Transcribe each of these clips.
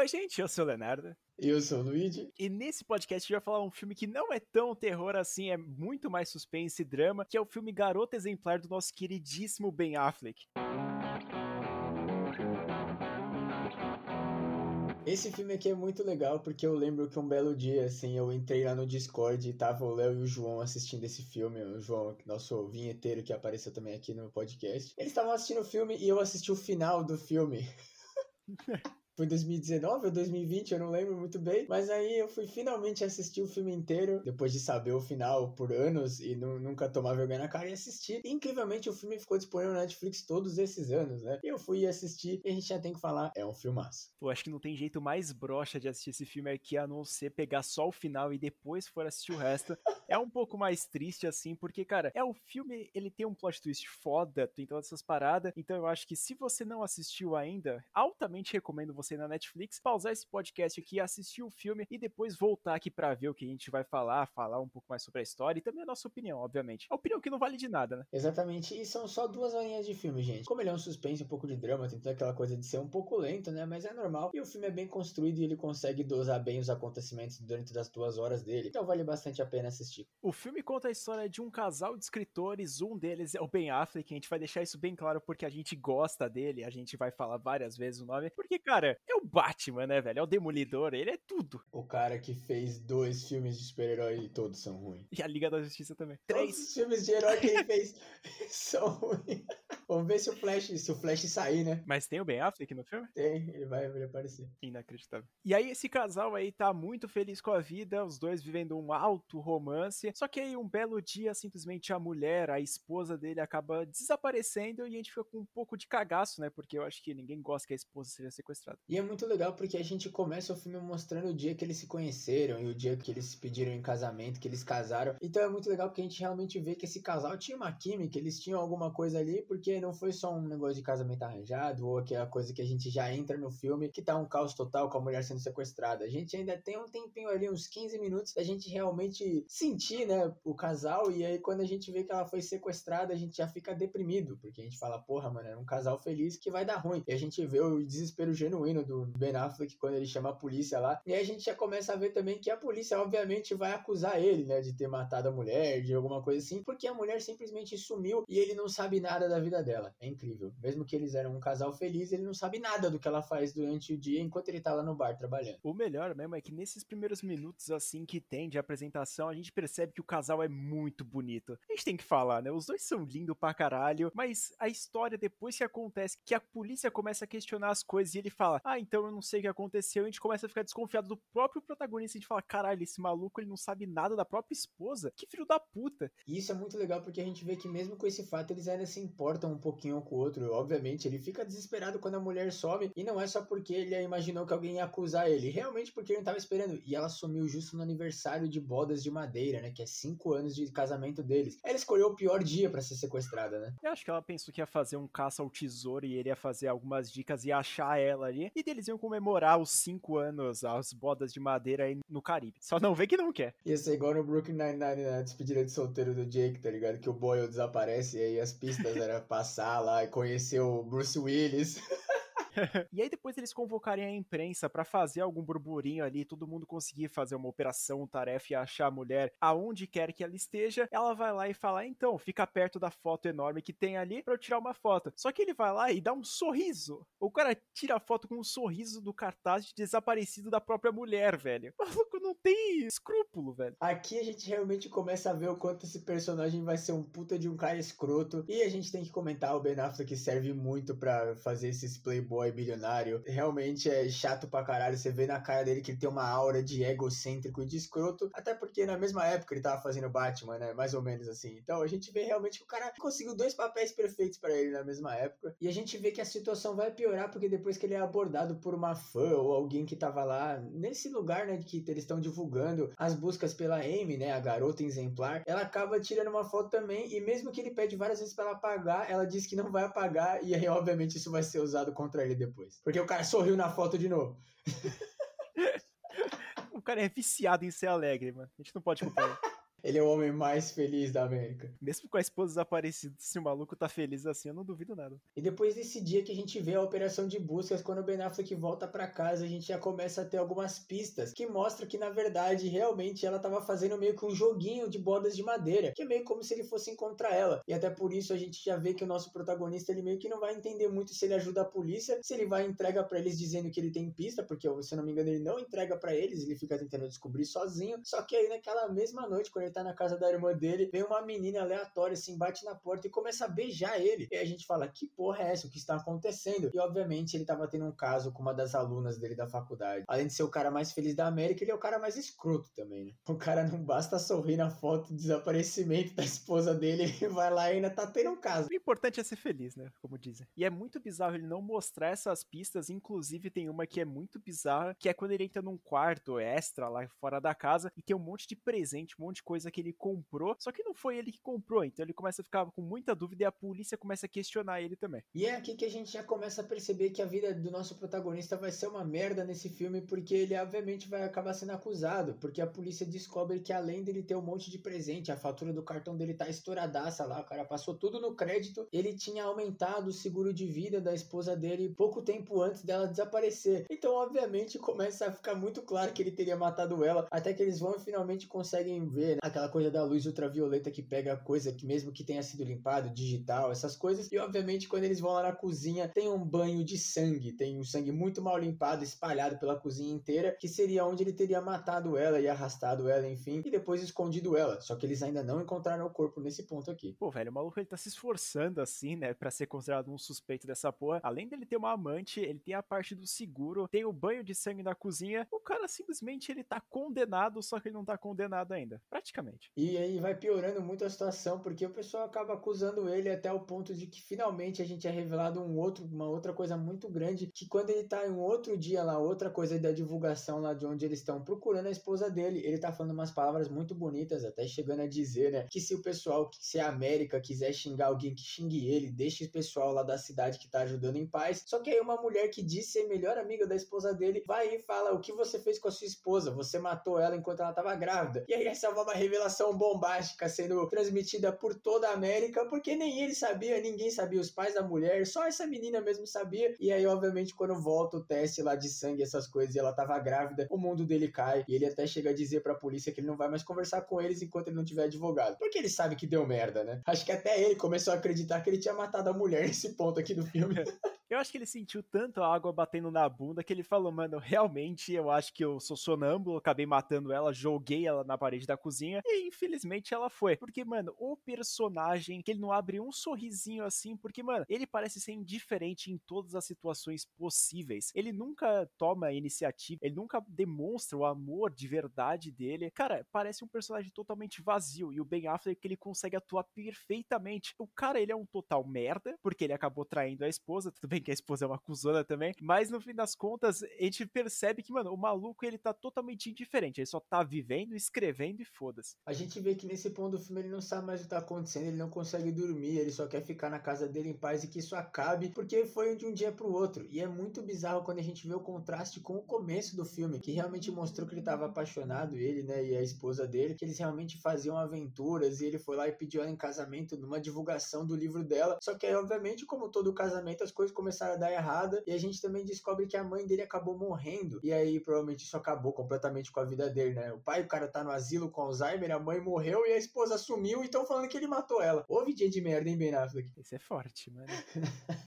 Oi, gente, eu sou o Leonardo. Eu sou o Luigi. E nesse podcast a gente vai falar um filme que não é tão terror assim, é muito mais suspense e drama, que é o filme Garota Exemplar do nosso queridíssimo Ben Affleck. Esse filme aqui é muito legal porque eu lembro que um belo dia, assim, eu entrei lá no Discord e tava o Léo e o João assistindo esse filme. O João, nosso vinheteiro que apareceu também aqui no podcast. Eles estavam assistindo o filme e eu assisti o final do filme. foi 2019 ou 2020, eu não lembro muito bem. Mas aí eu fui finalmente assistir o filme inteiro, depois de saber o final por anos e nunca tomar vergonha na cara e assistir. Incrivelmente, o filme ficou disponível na Netflix todos esses anos, né? E eu fui assistir e a gente já tem que falar, é um filmaço. Pô, acho que não tem jeito mais broxa de assistir esse filme aqui a não ser pegar só o final e depois for assistir o resto. é um pouco mais triste, assim, porque, cara, é o filme, ele tem um plot twist foda, tem todas essas paradas. Então eu acho que se você não assistiu ainda, altamente recomendo você você na Netflix, pausar esse podcast aqui, assistir o filme e depois voltar aqui para ver o que a gente vai falar, falar um pouco mais sobre a história e também a nossa opinião, obviamente. A opinião que não vale de nada, né? Exatamente, e são só duas horinhas de filme, gente. Como ele é um suspense, um pouco de drama, tem toda aquela coisa de ser um pouco lento, né? Mas é normal. E o filme é bem construído e ele consegue dosar bem os acontecimentos durante das duas horas dele. Então vale bastante a pena assistir. O filme conta a história de um casal de escritores, um deles é o Ben Affleck, a gente vai deixar isso bem claro porque a gente gosta dele, a gente vai falar várias vezes o nome, porque, cara, é o Batman, né, velho? É o Demolidor, ele é tudo. O cara que fez dois filmes de super-herói e todos são ruins. E a Liga da Justiça também. Três. Todos os filmes de herói que ele fez são ruins. Vamos ver se o Flash, se o Flash sair, né? Mas tem o Ben Affleck no filme? Tem, ele vai, vai aparecer. Inacreditável. E aí esse casal aí tá muito feliz com a vida, os dois vivendo um alto romance. Só que aí um belo dia, simplesmente a mulher, a esposa dele, acaba desaparecendo e a gente fica com um pouco de cagaço, né? Porque eu acho que ninguém gosta que a esposa seja sequestrada. E é muito legal porque a gente começa o filme mostrando o dia que eles se conheceram e o dia que eles se pediram em casamento, que eles casaram. Então é muito legal porque a gente realmente vê que esse casal tinha uma química, eles tinham alguma coisa ali, porque não foi só um negócio de casamento arranjado ou aquela coisa que a gente já entra no filme que tá um caos total com a mulher sendo sequestrada. A gente ainda tem um tempinho ali, uns 15 minutos, da gente realmente sentir, né, o casal. E aí, quando a gente vê que ela foi sequestrada, a gente já fica deprimido, porque a gente fala, porra, mano, era um casal feliz que vai dar ruim. E a gente vê o desespero genuíno do Ben Affleck quando ele chama a polícia lá. E aí a gente já começa a ver também que a polícia, obviamente, vai acusar ele, né, de ter matado a mulher, de alguma coisa assim, porque a mulher simplesmente sumiu e ele não sabe nada da vida dela. É incrível. Mesmo que eles eram um casal feliz, ele não sabe nada do que ela faz durante o dia enquanto ele tá lá no bar trabalhando. O melhor mesmo é que nesses primeiros minutos assim que tem de apresentação, a gente percebe que o casal é muito bonito. A gente tem que falar, né? Os dois são lindos pra caralho, mas a história depois que acontece, que a polícia começa a questionar as coisas e ele fala: "Ah, então eu não sei o que aconteceu", a gente começa a ficar desconfiado do próprio protagonista, a gente fala: "Caralho, esse maluco ele não sabe nada da própria esposa. Que filho da puta". E isso é muito legal porque a gente vê que mesmo com esse fato eles ainda se importam um pouquinho com o outro. Obviamente, ele fica desesperado quando a mulher some. E não é só porque ele imaginou que alguém ia acusar ele. Realmente porque ele não tava esperando. E ela sumiu justo no aniversário de bodas de madeira, né? Que é cinco anos de casamento deles. Ela escolheu o pior dia para ser sequestrada, né? Eu acho que ela pensou que ia fazer um caça ao tesouro e ele ia fazer algumas dicas e achar ela ali. E eles iam comemorar os cinco anos, as bodas de madeira aí no Caribe. Só não vê que não quer. Ia ser igual no Brooklyn Nine-Nine, na despedida de solteiro do Jake, tá ligado? Que o Boyle desaparece e aí as pistas era passar lá e conhecer o Bruce Willis. e aí depois eles convocarem a imprensa para fazer algum burburinho ali, todo mundo conseguir fazer uma operação, tarefa e achar a mulher aonde quer que ela esteja, ela vai lá e fala: "Então, fica perto da foto enorme que tem ali para eu tirar uma foto". Só que ele vai lá e dá um sorriso. O cara tira a foto com um sorriso do cartaz de desaparecido da própria mulher, velho. O maluco não tem escrúpulo, velho. Aqui a gente realmente começa a ver o quanto esse personagem vai ser um puta de um cara escroto e a gente tem que comentar o Ben Affleck que serve muito para fazer esses playboy bilionário. Realmente é chato pra caralho. Você vê na cara dele que ele tem uma aura de egocêntrico e de escroto. Até porque na mesma época ele tava fazendo Batman, né? Mais ou menos assim. Então a gente vê realmente que o cara conseguiu dois papéis perfeitos para ele na mesma época. E a gente vê que a situação vai piorar porque depois que ele é abordado por uma fã ou alguém que tava lá nesse lugar, né? Que eles estão divulgando as buscas pela Amy, né? A garota exemplar. Ela acaba tirando uma foto também. E mesmo que ele pede várias vezes para ela apagar, ela diz que não vai apagar. E aí, obviamente, isso vai ser usado contra ele depois. Porque o cara sorriu na foto de novo. o cara é viciado em ser alegre, mano. A gente não pode culpar ele. Ele é o homem mais feliz da América. Mesmo com a esposa desaparecida, se o maluco tá feliz assim, eu não duvido nada. E depois desse dia que a gente vê a operação de buscas, quando o Ben Affleck volta para casa, a gente já começa a ter algumas pistas que mostram que, na verdade, realmente ela tava fazendo meio que um joguinho de bodas de madeira, que é meio como se ele fosse encontrar ela. E até por isso a gente já vê que o nosso protagonista, ele meio que não vai entender muito se ele ajuda a polícia, se ele vai entrega para eles dizendo que ele tem pista, porque se eu não me engano ele não entrega para eles, ele fica tentando descobrir sozinho. Só que aí naquela mesma noite, quando ele tá na casa da irmã dele, vem uma menina aleatória, assim, bate na porta e começa a beijar ele. E a gente fala, que porra é essa? O que está acontecendo? E obviamente ele tava tendo um caso com uma das alunas dele da faculdade. Além de ser o cara mais feliz da América, ele é o cara mais escroto também, né? O cara não basta sorrir na foto do desaparecimento da esposa dele, ele vai lá e ainda tá tendo um caso. O importante é ser feliz, né? Como dizem. E é muito bizarro ele não mostrar essas pistas, inclusive tem uma que é muito bizarra, que é quando ele entra num quarto extra lá fora da casa e tem um monte de presente, um monte de coisa que ele comprou, só que não foi ele que comprou, então ele começa a ficar com muita dúvida e a polícia começa a questionar ele também. E é aqui que a gente já começa a perceber que a vida do nosso protagonista vai ser uma merda nesse filme, porque ele obviamente vai acabar sendo acusado, porque a polícia descobre que além dele ter um monte de presente, a fatura do cartão dele tá estouradaça lá, o cara passou tudo no crédito, ele tinha aumentado o seguro de vida da esposa dele pouco tempo antes dela desaparecer. Então, obviamente, começa a ficar muito claro que ele teria matado ela, até que eles vão e finalmente conseguem ver né? Aquela coisa da luz ultravioleta que pega coisa que mesmo que tenha sido limpado, digital, essas coisas. E obviamente, quando eles vão lá na cozinha, tem um banho de sangue, tem um sangue muito mal limpado, espalhado pela cozinha inteira, que seria onde ele teria matado ela e arrastado ela, enfim, e depois escondido ela. Só que eles ainda não encontraram o corpo nesse ponto aqui. Pô, velho, o maluco ele tá se esforçando assim, né, para ser considerado um suspeito dessa porra. Além dele ter uma amante, ele tem a parte do seguro, tem o banho de sangue na cozinha. O cara simplesmente ele tá condenado, só que ele não tá condenado ainda, praticamente. E aí vai piorando muito a situação, porque o pessoal acaba acusando ele até o ponto de que finalmente a gente é revelado um outro, uma outra coisa muito grande, que quando ele tá em um outro dia lá, outra coisa da divulgação lá de onde eles estão procurando a esposa dele, ele tá falando umas palavras muito bonitas, até chegando a dizer, né, que se o pessoal, se a América quiser xingar alguém que xingue ele, deixe o pessoal lá da cidade que tá ajudando em paz. Só que aí uma mulher que diz ser melhor amiga da esposa dele vai e fala: O que você fez com a sua esposa? Você matou ela enquanto ela tava grávida. E aí essa é uma revelação bombástica sendo transmitida por toda a América, porque nem ele sabia, ninguém sabia, os pais da mulher, só essa menina mesmo sabia. E aí, obviamente, quando volta o teste lá de sangue, essas coisas, e ela tava grávida, o mundo dele cai. E ele até chega a dizer pra polícia que ele não vai mais conversar com eles enquanto ele não tiver advogado. Porque ele sabe que deu merda, né? Acho que até ele começou a acreditar que ele tinha matado a mulher nesse ponto aqui do filme. Eu acho que ele sentiu tanto a água batendo na bunda que ele falou, mano, realmente eu acho que eu sou sonâmbulo, acabei matando ela, joguei ela na parede da cozinha e infelizmente ela foi. Porque, mano, o personagem, que ele não abre um sorrisinho assim, porque, mano, ele parece ser indiferente em todas as situações possíveis. Ele nunca toma iniciativa, ele nunca demonstra o amor de verdade dele. Cara, parece um personagem totalmente vazio e o Ben Affleck ele consegue atuar perfeitamente. O cara, ele é um total merda, porque ele acabou traindo a esposa, tudo bem que a esposa é uma cuzona também, mas no fim das contas, a gente percebe que, mano, o maluco ele tá totalmente indiferente, ele só tá vivendo, escrevendo e foda-se. A gente vê que nesse ponto do filme ele não sabe mais o que tá acontecendo, ele não consegue dormir, ele só quer ficar na casa dele em paz e que isso acabe, porque foi de um dia pro outro. E é muito bizarro quando a gente vê o contraste com o começo do filme, que realmente mostrou que ele tava apaixonado, ele, né, e a esposa dele, que eles realmente faziam aventuras e ele foi lá e pediu ela em casamento numa divulgação do livro dela. Só que aí, obviamente, como todo casamento, as coisas começaram a dar errada e a gente também descobre que a mãe dele acabou morrendo. E aí, provavelmente, isso acabou completamente com a vida dele, né? O pai, o cara tá no asilo com Alzheimer, a mãe morreu e a esposa sumiu e estão falando que ele matou ela. Houve dia de merda, hein, Ben Affleck? Isso é forte, mano.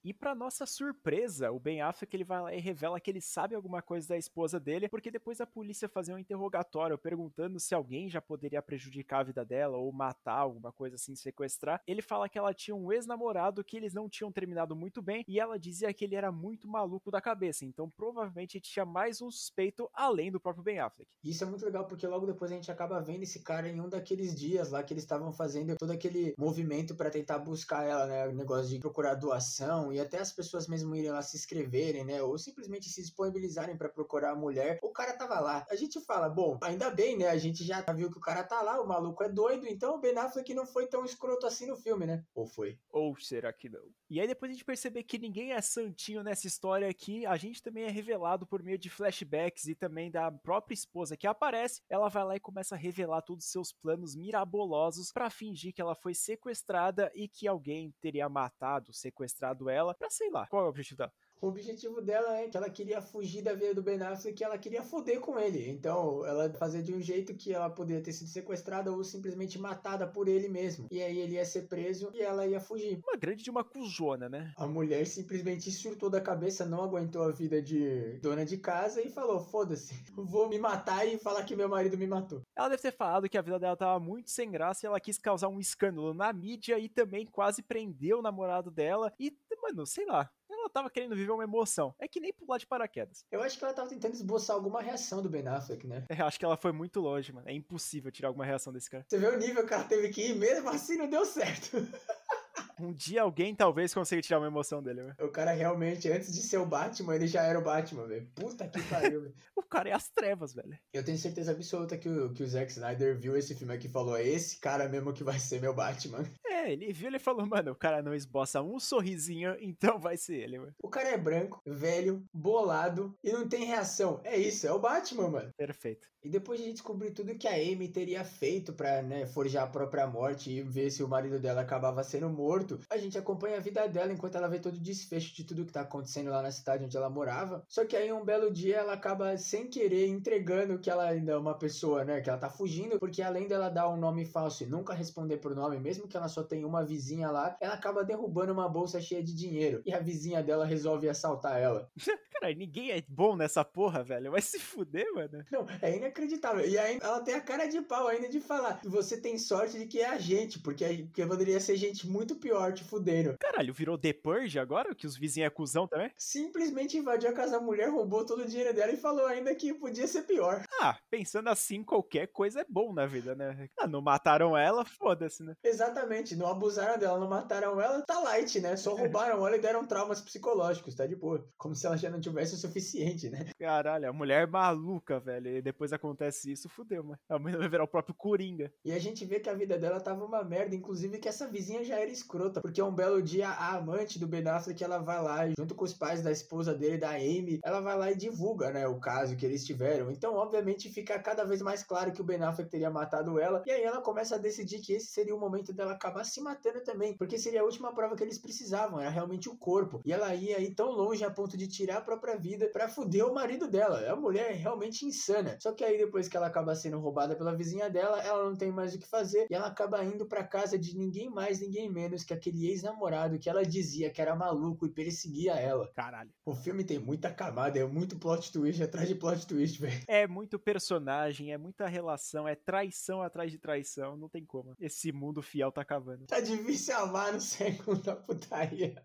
e pra nossa surpresa, o Ben Affleck ele vai lá e revela que ele sabe alguma coisa da esposa dele, porque depois a polícia fazia um interrogatório perguntando se alguém já poderia prejudicar a vida dela ou matar alguma coisa assim, sequestrar. Ele fala que ela tinha um ex-namorado que eles não tinham terminado muito bem e ela dizia que ele era muito maluco da cabeça, então provavelmente tinha mais um suspeito além do próprio Ben Affleck. Isso é muito legal porque logo depois a gente acaba vendo esse cara em um daqueles dias lá que eles estavam fazendo todo aquele movimento para tentar buscar ela, né, o negócio de procurar doação e até as pessoas mesmo irem lá se inscreverem, né, ou simplesmente se disponibilizarem para procurar a mulher. O cara tava lá. A gente fala, bom, ainda bem, né? A gente já viu que o cara tá lá, o maluco é doido, então o Ben Affleck não foi tão escroto assim no filme, né? Ou foi? Ou será que não? E aí depois a gente perceber que ninguém é santinho nessa história aqui, a gente também é revelado por meio de flashbacks e também da própria esposa que aparece. Ela vai lá e começa a revelar todos os seus planos mirabolosos para fingir que ela foi sequestrada e que alguém teria matado, sequestrado ela, pra sei lá, qual é o objetivo dela? O objetivo dela é que ela queria fugir da vida do Ben Affleck e ela queria foder com ele. Então, ela fazia de um jeito que ela poderia ter sido sequestrada ou simplesmente matada por ele mesmo. E aí ele ia ser preso e ela ia fugir. Uma grande de uma cuzona, né? A mulher simplesmente surtou da cabeça, não aguentou a vida de dona de casa e falou: foda-se, vou me matar e falar que meu marido me matou. Ela deve ter falado que a vida dela tava muito sem graça e ela quis causar um escândalo na mídia e também quase prendeu o namorado dela. E, mano, sei lá ela tava querendo viver uma emoção. É que nem pular de paraquedas. Eu acho que ela tava tentando esboçar alguma reação do Ben Affleck, né? É, acho que ela foi muito longe, mano. É impossível tirar alguma reação desse cara. Você vê o nível que ela teve que ir, mesmo assim não deu certo. Um dia alguém talvez consiga tirar uma emoção dele, velho. O cara realmente, antes de ser o Batman, ele já era o Batman, velho. Puta que pariu, velho. o cara é as trevas, velho. Eu tenho certeza absoluta que o, que o Zack Snyder viu esse filme aqui e falou: é esse cara mesmo que vai ser meu Batman. É, ele viu ele falou, mano, o cara não esboça um sorrisinho, então vai ser ele, mano. O cara é branco, velho, bolado e não tem reação. É isso, é o Batman, mano. Perfeito. E depois de descobrir tudo que a Amy teria feito pra, né, forjar a própria morte e ver se o marido dela acabava sendo morto, a gente acompanha a vida dela enquanto ela vê todo o desfecho de tudo que tá acontecendo lá na cidade onde ela morava. Só que aí um belo dia ela acaba sem querer entregando que ela ainda é uma pessoa, né, que ela tá fugindo, porque além dela dar um nome falso e nunca responder por nome, mesmo que ela só tenha uma vizinha lá, ela acaba derrubando uma bolsa cheia de dinheiro. E a vizinha dela resolve assaltar ela. Cara, ninguém é bom nessa porra, velho. Vai se fuder, mano. Não, é inacreditável. E aí ela tem a cara de pau ainda de falar: você tem sorte de que é a gente, porque, porque poderia ser gente muito pior te fudendo. Caralho, virou The Purge agora? Que os vizinhos é cuzão também? Simplesmente invadiu a casa da mulher, roubou todo o dinheiro dela e falou ainda que podia ser pior. Ah, pensando assim, qualquer coisa é bom na vida, né? Ah, não mataram ela, foda-se, né? Exatamente, não abusaram dela, não mataram ela, tá light, né? Só roubaram ela e deram traumas psicológicos, tá de boa. Como se ela já não tivesse o suficiente, né? Caralho, a mulher é maluca, velho. E depois acontece isso, fudeu, mano. A mulher vai virar o próprio Coringa. E a gente vê que a vida dela tava uma merda, inclusive que essa vizinha já era escrota, porque um belo dia a amante do Ben Affleck, ela vai lá, junto com os pais da esposa dele, da Amy, ela vai lá e divulga, né, o caso que eles tiveram. Então, obviamente, fica cada vez mais claro que o Ben Affleck teria matado ela, e aí ela começa a decidir que esse seria o momento dela acabar se matando também, porque seria a última prova que eles precisavam, era realmente o corpo. E ela ia ir tão longe a ponto de tirar a própria vida para fuder o marido dela. A mulher é realmente insana. Só que aí depois que ela acaba sendo roubada pela vizinha dela, ela não tem mais o que fazer e ela acaba indo para casa de ninguém mais, ninguém menos que aquele ex-namorado que ela dizia que era maluco e perseguia ela. Caralho. O filme tem muita camada, é muito plot twist atrás de plot twist, velho. É muito personagem, é muita relação, é traição atrás de traição, não tem como. Esse mundo fiel tá acabando. Tá difícil amar no segundo da putaria.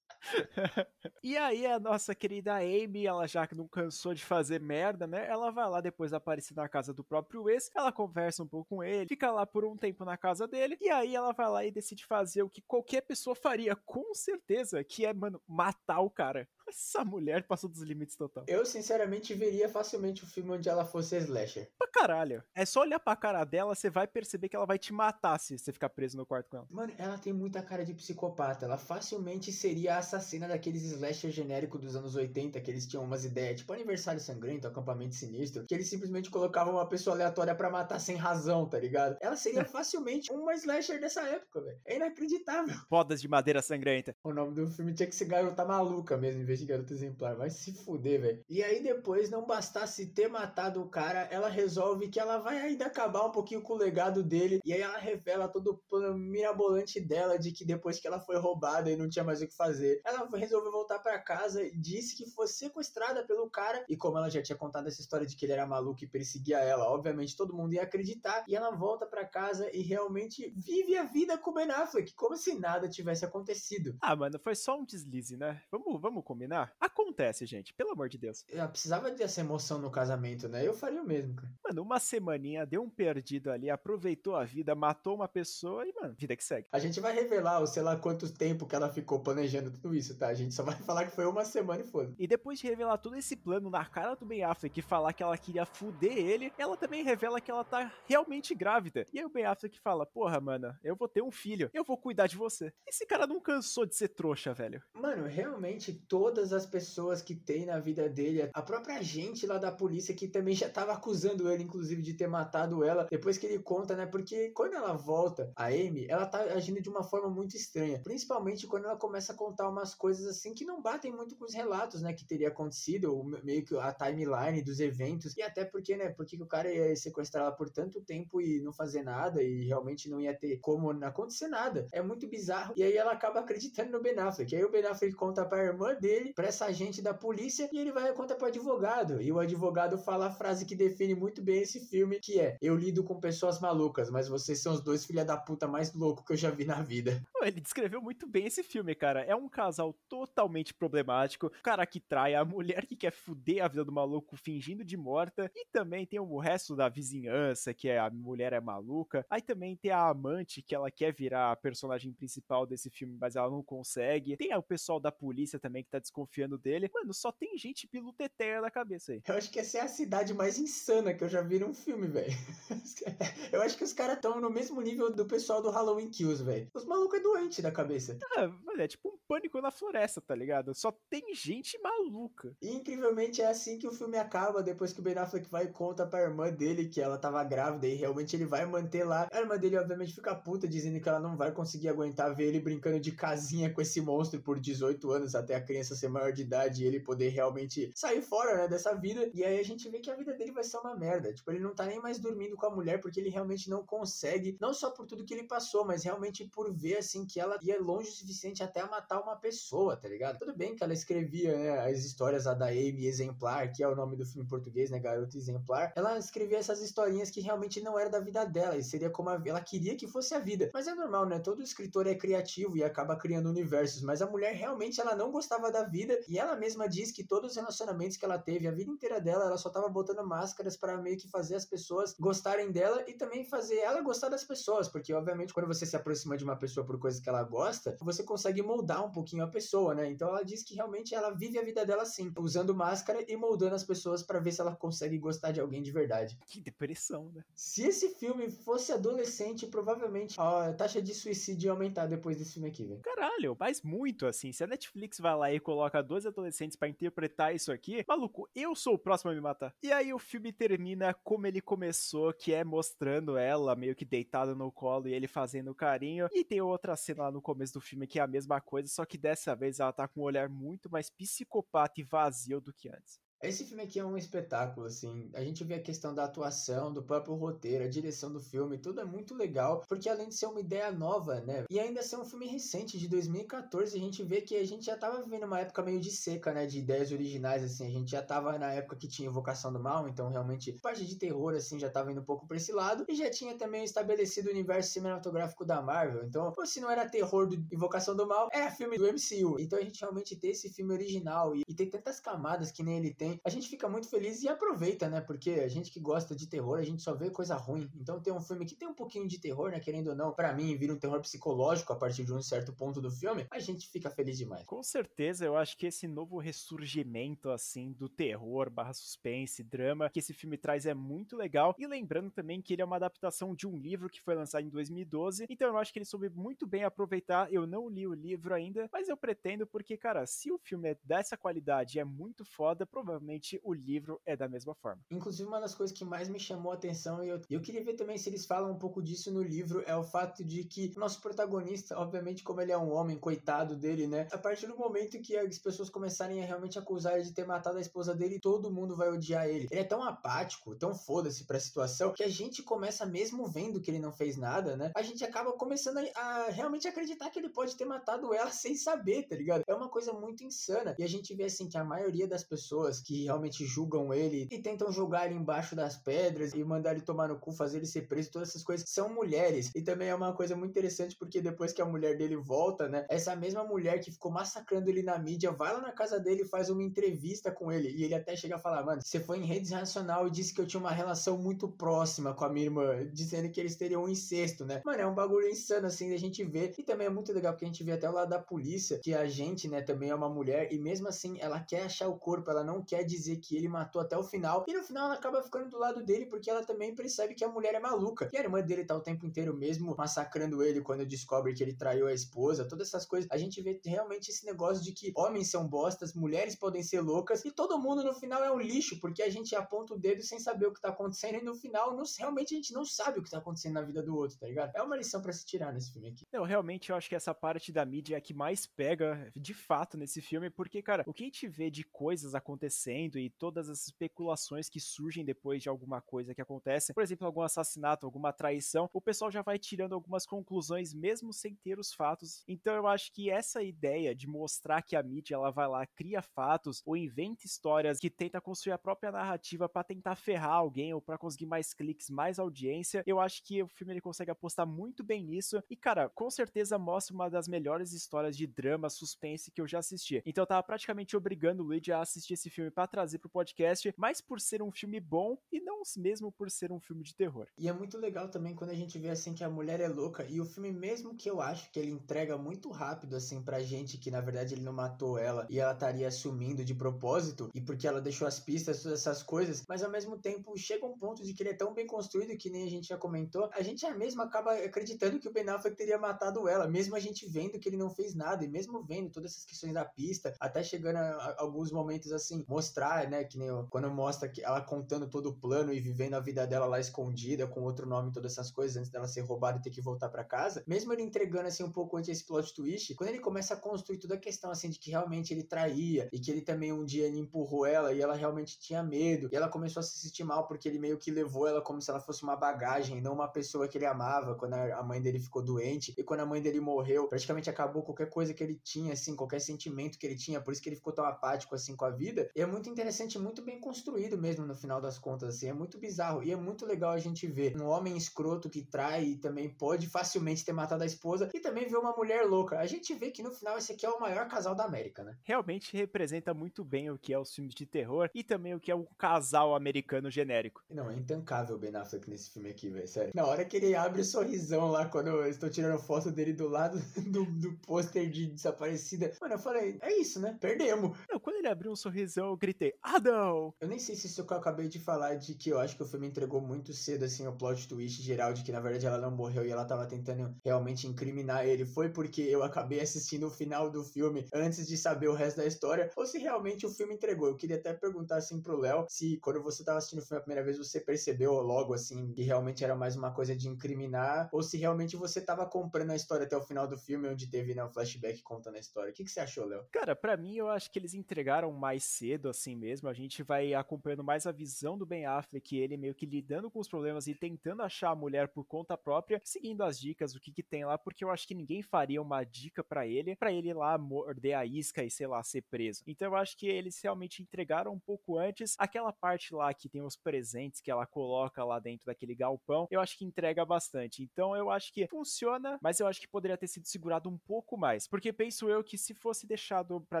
e aí a nossa querida Amy, ela já que não cansou de fazer merda, né? Ela vai lá depois aparecer na casa do próprio ex, ela conversa um pouco com ele, fica lá por um tempo na casa dele, e aí ela vai lá e decide fazer o que qualquer pessoa faria, com certeza, que é, mano, matar o cara. Essa mulher passou dos limites total. Eu, sinceramente, veria facilmente o filme onde ela fosse slasher. Pra caralho. É só olhar pra cara dela, você vai perceber que ela vai te matar se você ficar preso no quarto com ela. Mano, ela tem muita cara de psicopata. Ela facilmente seria a assassina daqueles slasher genérico dos anos 80, que eles tinham umas ideias, tipo aniversário sangrento, acampamento sinistro, que eles simplesmente colocavam uma pessoa aleatória para matar sem razão, tá ligado? Ela seria facilmente uma slasher dessa época, velho. É inacreditável. Podas de madeira sangrenta. O nome do filme tinha que ser Garota Maluca mesmo, em de Garota Exemplar. Vai se fuder, velho. E aí depois, não bastasse ter matado o cara, ela resolve que ela vai ainda acabar um pouquinho com o legado dele. E aí ela revela todo o plano mirabolante dela de que depois que ela foi roubada e não tinha mais o que fazer, ela resolveu voltar para casa e disse que foi sequestrada pelo cara. E como ela já tinha contado essa história de que ele era maluco e perseguia ela, obviamente todo mundo ia acreditar. E ela volta para casa e realmente vive a vida com o Ben Affleck, como se nada tivesse acontecido. Ah, mano, foi só um deslize, né? Vamos, vamos combinar? Acontece, gente, pelo amor de Deus. Eu precisava dessa emoção no casamento, né? Eu faria o mesmo, cara. Mano, uma semaninha, deu um perdido ali, aproveitou a vida, matou uma pessoa e, mano, vida que segue. A gente vai revelar o sei lá quanto tempo que ela ficou planejando tudo isso, tá? A gente só vai falar que foi uma semana e foda. E depois de revelar todo esse plano na cara do Ben Affleck e falar que ela queria fuder ele, ela também revela que ela tá realmente grávida. E aí o Ben Affleck fala: Porra, mano, eu vou ter um filho, eu vou cuidar de você. Esse cara não cansou de ser trouxa, velho. Mano, realmente todas as pessoas que tem na vida dele, a própria gente lá da polícia que também já tava acusando ele, inclusive, de ter matado ela, depois que ele conta, né? Porque quando ela volta, a Amy, ela tá agindo de uma forma muito estranha. Principalmente quando ela começa a contar umas coisas assim que não batem muito com os relatos, né? Que teria acontecido, meio que a timeline dos eventos. E até porque, né? Porque o cara ia sequestrar ela por tanto tempo e não fazer nada e realmente não ia ter como acontecer nada. É muito bizarro. E aí ela acaba acreditando no Ben Affleck. Aí o Ben Affleck conta pra irmã dele, pra essa agente da polícia, e ele vai conta pro advogado. E o advogado fala a frase que define muito bem esse filme, que é: Eu lido com pessoas malucas, mas vocês são os dois filha da puta mais loucos que eu já vi na vida. Ele descreveu muito bem esse filme, cara. É um casal totalmente problemático. O cara que trai, a mulher que quer fuder a vida do maluco fingindo de morta. E também tem o resto da vizinhança, que é a mulher é maluca. Aí também tem a amante, que ela quer virar a personagem principal desse filme, mas ela não consegue. Tem o pessoal da polícia também que tá desconfiando dele. Mano, só tem gente piluteteia na cabeça aí. Eu acho que essa é a cidade mais insana que eu já vi num filme, velho. Eu acho que os caras estão no mesmo nível do pessoal do Halloween Kills, velho. Os malucos é doente da cabeça. Ah, mano, é tipo um pânico na floresta, tá ligado? Só tem gente maluca. E incrivelmente é assim que o filme acaba, depois que o Ben Affleck vai e conta pra irmã dele que ela tava grávida e realmente ele vai manter lá. A irmã dele, obviamente, fica puta, dizendo que ela não vai conseguir aguentar ver ele brincando de casinha com esse monstro por 18 anos até a criança ser maior de idade e ele poder realmente sair fora, né, dessa vida. E aí a gente vê que a vida dele vai ser uma merda. Tipo, ele não tá nem mais dormindo com a mulher porque ele realmente não consegue, não só por tudo que ele passou, mas realmente por ver, assim, que ela ia longe o suficiente até a matar uma pessoa, tá ligado? Tudo bem que ela escrevia, né, as histórias da Amy Exemplar, que é o nome do filme português, né, Garota Exemplar. Ela escrevia essas historinhas que realmente não era da vida dela, e seria como a, ela queria que fosse a vida. Mas é normal, né? Todo escritor é criativo e acaba criando universos, mas a mulher realmente ela não gostava da vida e ela mesma diz que todos os relacionamentos que ela teve, a vida inteira dela, ela só tava botando máscaras para meio que fazer as pessoas gostarem dela e também fazer ela gostar das pessoas, porque obviamente quando você se aproxima de uma pessoa por coisas que ela gosta, você consegue moldar um pouquinho a pessoa, né? Então ela diz que realmente ela vive a vida dela assim, usando máscara e moldando as pessoas para ver se ela consegue gostar de alguém de verdade. Que depressão, né? Se esse filme fosse adolescente, provavelmente a taxa de suicídio ia aumentar depois desse filme aqui, velho. Caralho, mas muito assim. Se a Netflix vai lá e coloca dois adolescentes para interpretar isso aqui, maluco, eu sou o próximo a me matar. E aí o filme termina como ele começou, que é mostrando ela meio que deitada no colo e ele fazendo carinho. E tem outra cena lá no começo do filme que é a mesma coisa, só que dessa vez ela tá com um olhar muito mais psicopata e vazio do que antes. Esse filme aqui é um espetáculo, assim. A gente vê a questão da atuação, do próprio roteiro, a direção do filme, tudo é muito legal, porque além de ser uma ideia nova, né? E ainda ser um filme recente, de 2014, a gente vê que a gente já tava vivendo uma época meio de seca, né? De ideias originais, assim. A gente já tava na época que tinha Invocação do Mal, então realmente parte de terror, assim, já tava indo um pouco pra esse lado. E já tinha também estabelecido o universo cinematográfico da Marvel. Então, se não era terror do Invocação do Mal, era filme do MCU. Então a gente realmente ter esse filme original e, e tem tantas camadas que nem ele tem a gente fica muito feliz e aproveita, né? Porque a gente que gosta de terror, a gente só vê coisa ruim. Então tem um filme que tem um pouquinho de terror, né? Querendo ou não, para mim, vira um terror psicológico a partir de um certo ponto do filme, a gente fica feliz demais. Com certeza, eu acho que esse novo ressurgimento, assim, do terror, barra suspense, drama, que esse filme traz é muito legal. E lembrando também que ele é uma adaptação de um livro que foi lançado em 2012, então eu acho que ele soube muito bem aproveitar. Eu não li o livro ainda, mas eu pretendo, porque, cara, se o filme é dessa qualidade e é muito foda, provavelmente o livro é da mesma forma. Inclusive, uma das coisas que mais me chamou a atenção, e eu, eu queria ver também se eles falam um pouco disso no livro, é o fato de que nosso protagonista, obviamente, como ele é um homem, coitado dele, né? A partir do momento que as pessoas começarem a realmente acusar ele de ter matado a esposa dele, todo mundo vai odiar ele. Ele é tão apático, tão foda-se pra situação, que a gente começa, mesmo vendo que ele não fez nada, né? A gente acaba começando a, a realmente acreditar que ele pode ter matado ela sem saber, tá ligado? É uma coisa muito insana. E a gente vê assim que a maioria das pessoas que realmente julgam ele e tentam jogar ele embaixo das pedras e mandar ele tomar no cu, fazer ele ser preso, todas essas coisas são mulheres. E também é uma coisa muito interessante porque depois que a mulher dele volta, né, essa mesma mulher que ficou massacrando ele na mídia vai lá na casa dele e faz uma entrevista com ele. E ele até chega a falar: Mano, você foi em rede nacional e disse que eu tinha uma relação muito próxima com a minha irmã, dizendo que eles teriam um incesto, né? Mano, é um bagulho insano assim da gente ver. E também é muito legal porque a gente vê até o lado da polícia, que a gente, né, também é uma mulher e mesmo assim ela quer achar o corpo, ela não quer dizer que ele matou até o final. E no final ela acaba ficando do lado dele porque ela também percebe que a mulher é maluca. E a irmã dele tá o tempo inteiro mesmo massacrando ele quando descobre que ele traiu a esposa, todas essas coisas. A gente vê realmente esse negócio de que homens são bostas, mulheres podem ser loucas e todo mundo no final é um lixo, porque a gente aponta o dedo sem saber o que tá acontecendo e no final não, realmente a gente não sabe o que tá acontecendo na vida do outro, tá ligado? É uma lição para se tirar nesse filme aqui. Não, realmente eu acho que essa parte da mídia é a que mais pega de fato nesse filme, porque, cara, o que a gente vê de coisas acontecendo e todas as especulações que surgem depois de alguma coisa que acontece, por exemplo, algum assassinato, alguma traição, o pessoal já vai tirando algumas conclusões mesmo sem ter os fatos. Então eu acho que essa ideia de mostrar que a mídia ela vai lá, cria fatos ou inventa histórias que tenta construir a própria narrativa para tentar ferrar alguém ou para conseguir mais cliques, mais audiência, eu acho que o filme ele consegue apostar muito bem nisso e cara, com certeza mostra uma das melhores histórias de drama, suspense que eu já assisti. Então eu tava praticamente obrigando o Luigi a assistir esse filme para trazer pro podcast, mais por ser um filme bom e não mesmo por ser um filme de terror. E é muito legal também quando a gente vê assim que a mulher é louca e o filme mesmo que eu acho que ele entrega muito rápido assim pra gente que na verdade ele não matou ela e ela estaria assumindo de propósito e porque ela deixou as pistas, todas essas coisas, mas ao mesmo tempo chega um ponto de que ele é tão bem construído que nem a gente já comentou, a gente já mesmo acaba acreditando que o Ben Affleck teria matado ela, mesmo a gente vendo que ele não fez nada e mesmo vendo todas essas questões da pista, até chegando a, a alguns momentos assim, mostrar, né, que nem eu, quando mostra que ela contando todo o plano e vivendo a vida dela lá escondida com outro nome, todas essas coisas antes dela ser roubada e ter que voltar para casa, mesmo ele entregando assim um pouco antes esse plot twist, quando ele começa a construir toda a questão assim de que realmente ele traía e que ele também um dia ele empurrou ela e ela realmente tinha medo e ela começou a se sentir mal porque ele meio que levou ela como se ela fosse uma bagagem, não uma pessoa que ele amava quando a mãe dele ficou doente e quando a mãe dele morreu, praticamente acabou qualquer coisa que ele tinha assim, qualquer sentimento que ele tinha, por isso que ele ficou tão apático assim com a vida. E é muito interessante, muito bem construído mesmo no final das contas assim, é muito bizarro e é muito legal a gente ver um homem escroto que trai e também pode facilmente ter matado a esposa e também ver uma mulher louca. A gente vê que no final esse aqui é o maior casal da América, né? Realmente representa muito bem o que é os filmes de terror e também o que é um casal americano genérico. Não, é intancável o Ben Affleck nesse filme aqui, velho, sério. Na hora que ele abre o sorrisão lá, quando eu estou tirando foto dele do lado do, do pôster de desaparecida, mano, eu falei, é isso, né? Perdemos. Não, quando ele abriu um sorrisão, gritei, Adão! Eu nem sei se isso que eu acabei de falar, de que eu acho que o filme entregou muito cedo, assim, o plot twist geral de que, na verdade, ela não morreu e ela tava tentando realmente incriminar ele. Foi porque eu acabei assistindo o final do filme antes de saber o resto da história, ou se realmente o filme entregou. Eu queria até perguntar, assim, pro Léo, se quando você tava assistindo o filme a primeira vez, você percebeu logo, assim, que realmente era mais uma coisa de incriminar, ou se realmente você tava comprando a história até o final do filme, onde teve, né, um flashback contando a história. O que, que você achou, Léo? Cara, para mim, eu acho que eles entregaram mais cedo, assim mesmo. A gente vai acompanhando mais a visão do Ben Affleck, ele meio que lidando com os problemas e tentando achar a mulher por conta própria, seguindo as dicas, o que que tem lá, porque eu acho que ninguém faria uma dica para ele, para ele lá morder a isca e, sei lá, ser preso. Então eu acho que eles realmente entregaram um pouco antes aquela parte lá que tem os presentes que ela coloca lá dentro daquele galpão, eu acho que entrega bastante. Então eu acho que funciona, mas eu acho que poderia ter sido segurado um pouco mais, porque penso eu que se fosse deixado para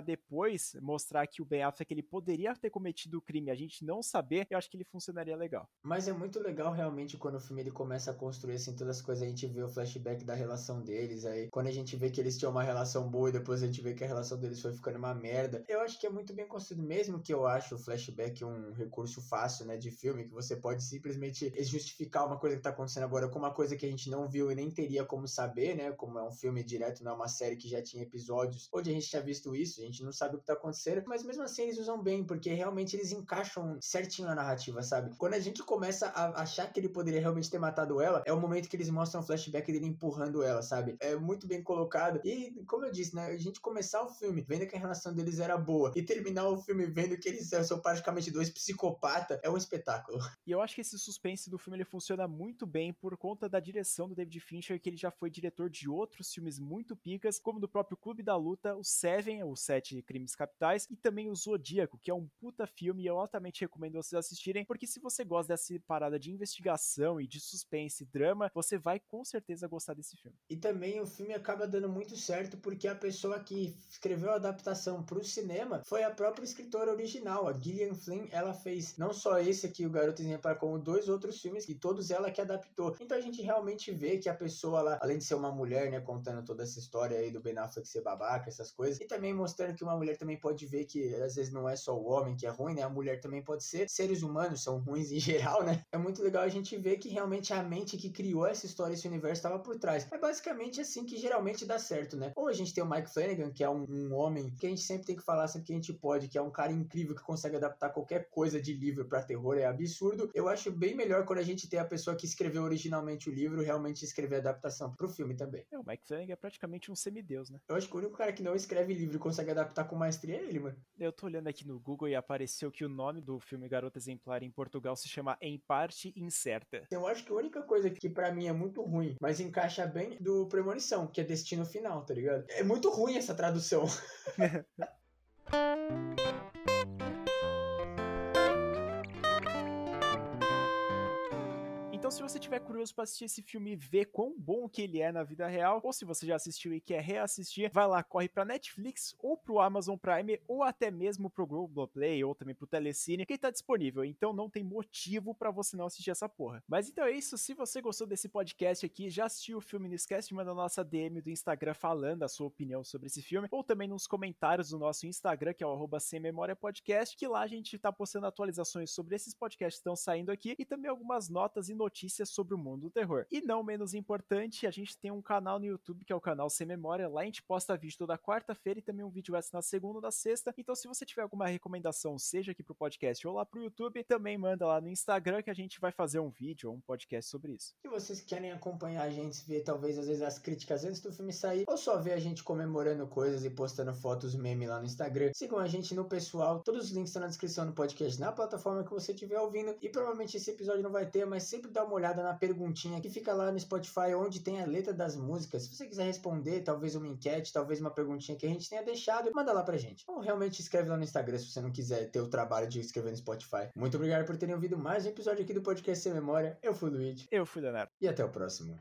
depois mostrar que o Ben Affleck ele poderia ter cometido o crime, a gente não saber, eu acho que ele funcionaria legal. Mas é muito legal realmente quando o filme ele começa a construir assim todas as coisas, a gente vê o flashback da relação deles, aí quando a gente vê que eles tinham uma relação boa e depois a gente vê que a relação deles foi ficando uma merda. Eu acho que é muito bem construído, mesmo que eu acho o flashback um recurso fácil, né, de filme, que você pode simplesmente justificar uma coisa que tá acontecendo agora com uma coisa que a gente não viu e nem teria como saber, né, como é um filme direto, não é uma série que já tinha episódios onde a gente tinha visto isso, a gente não sabe o que tá acontecendo, mas mesmo assim eles usam bem, porque realmente eles encaixam certinho a narrativa, sabe? Quando a gente começa a achar que ele poderia realmente ter matado ela, é o momento que eles mostram o flashback dele empurrando ela, sabe? É muito bem colocado. E, como eu disse, né? A gente começar o filme vendo que a relação deles era boa e terminar o filme vendo que eles são praticamente dois psicopatas é um espetáculo. E eu acho que esse suspense do filme ele funciona muito bem por conta da direção do David Fincher, que ele já foi diretor de outros filmes muito picas, como do próprio Clube da Luta, o Seven, os Sete Crimes Capitais, e também o Zodíaco, que é um puta filme e eu altamente recomendo vocês assistirem, porque se você gosta dessa parada de investigação e de suspense e drama, você vai com certeza gostar desse filme. E também o filme acaba dando muito certo porque a pessoa que escreveu a adaptação para o cinema foi a própria escritora original, a Gillian Flynn. Ela fez não só esse aqui, o Garoto Exemplar, como dois outros filmes e todos ela que adaptou. Então a gente realmente vê que a pessoa lá, além de ser uma mulher, né, contando toda essa história aí do Ben Affleck ser babaca, essas coisas, e também mostrando que uma mulher também pode ver que às vezes não é só o homem que é ruim, né? A mulher também pode ser. Seres humanos são ruins em geral, né? É muito legal a gente ver que realmente a mente que criou essa história, esse universo estava por trás. É basicamente assim que geralmente dá certo, né? Ou a gente tem o Mike Flanagan, que é um, um homem que a gente sempre tem que falar sempre que a gente pode, que é um cara incrível que consegue adaptar qualquer coisa de livro para terror, é absurdo. Eu acho bem melhor quando a gente tem a pessoa que escreveu originalmente o livro realmente escrever a adaptação pro filme também. É, o Mike Flanagan é praticamente um semideus, né? Eu acho que o único cara que não escreve livro e consegue adaptar com maestria é ele, mano. Eu tô olhando aqui no Google e apareceu que o nome do filme Garota Exemplar em Portugal se chama Em Parte Incerta. Eu acho que a única coisa que para mim é muito ruim, mas encaixa bem do Premonição, que é Destino Final, tá ligado? É muito ruim essa tradução. Então, se você tiver curioso para assistir esse filme e ver quão bom que ele é na vida real, ou se você já assistiu e quer reassistir, vai lá, corre para Netflix ou pro Amazon Prime ou até mesmo pro Globoplay ou também pro Telecine, que tá disponível. Então, não tem motivo para você não assistir essa porra. Mas então é isso, se você gostou desse podcast aqui, já assistiu o filme, não esquece de mandar nossa DM do Instagram falando a sua opinião sobre esse filme, ou também nos comentários do nosso Instagram, que é o arroba Sem Memória Podcast, que lá a gente tá postando atualizações sobre esses podcasts que estão saindo aqui e também algumas notas e notícias notícias sobre o mundo do terror. E não menos importante, a gente tem um canal no YouTube que é o canal Sem Memória. Lá a gente posta vídeo toda quarta-feira e também um vídeo extra na segunda ou na sexta. Então, se você tiver alguma recomendação, seja aqui pro podcast ou lá pro YouTube, também manda lá no Instagram que a gente vai fazer um vídeo ou um podcast sobre isso. Se vocês querem acompanhar a gente, ver talvez às vezes as críticas antes do filme sair, ou só ver a gente comemorando coisas e postando fotos meme lá no Instagram, sigam a gente no pessoal. Todos os links estão na descrição do podcast na plataforma que você estiver ouvindo. E provavelmente esse episódio não vai ter, mas sempre dá uma olhada na perguntinha que fica lá no Spotify, onde tem a letra das músicas. Se você quiser responder, talvez uma enquete, talvez uma perguntinha que a gente tenha deixado, manda lá pra gente. Ou realmente escreve lá no Instagram se você não quiser ter o trabalho de escrever no Spotify. Muito obrigado por terem ouvido mais um episódio aqui do Podcast Sem Memória. Eu fui o Luigi. Eu fui o Leonardo. E até o próximo.